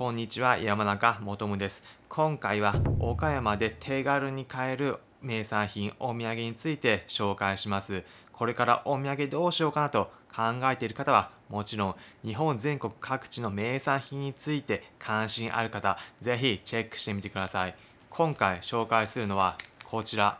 こんにちは、山中もとです。今回は岡山で手軽に買える名産品、お土産について紹介します。これからお土産どうしようかなと考えている方は、もちろん日本全国各地の名産品について関心ある方、ぜひチェックしてみてください。今回紹介するのはこちら。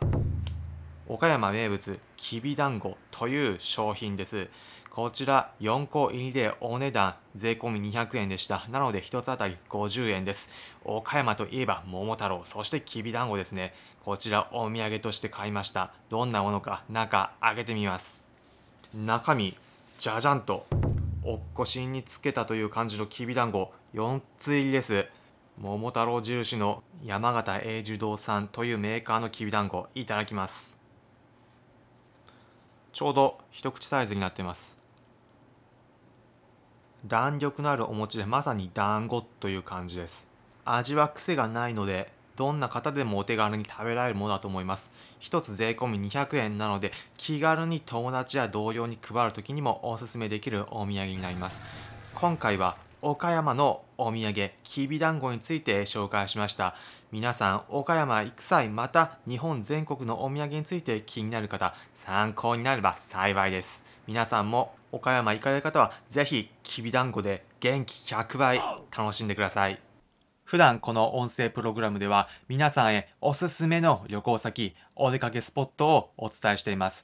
岡山名物きびだんごという商品です。こちら4個入りでお値段税込み200円でした。なので1つあたり50円です。岡山といえば桃太郎、そしてきびだんごですね。こちらお土産として買いました。どんなものか中開けてみます。中身、じゃじゃんと、おっこしにつけたという感じのきびだんご4つ入りです。桃太郎印の山形永寿堂さんというメーカーのきびだんごいただきます。ちょうど一口サイズになっています。弾力のあるお餅でまさに団子という感じです。味は癖がないので、どんな方でもお手軽に食べられるものだと思います。一つ税込み200円なので、気軽に友達や同僚に配る時にもおすすめできるお土産になります。今回は岡山のお土産、きびだんごについて紹介しました。皆さん、岡山行く際、また日本全国のお土産について気になる方、参考になれば幸いです。皆さんも岡山行かれる方は、ぜひきびだんごで元気100倍楽しんでください。普段この音声プログラムでは皆さんへおすすめの旅行先、お出かけスポットをお伝えしています。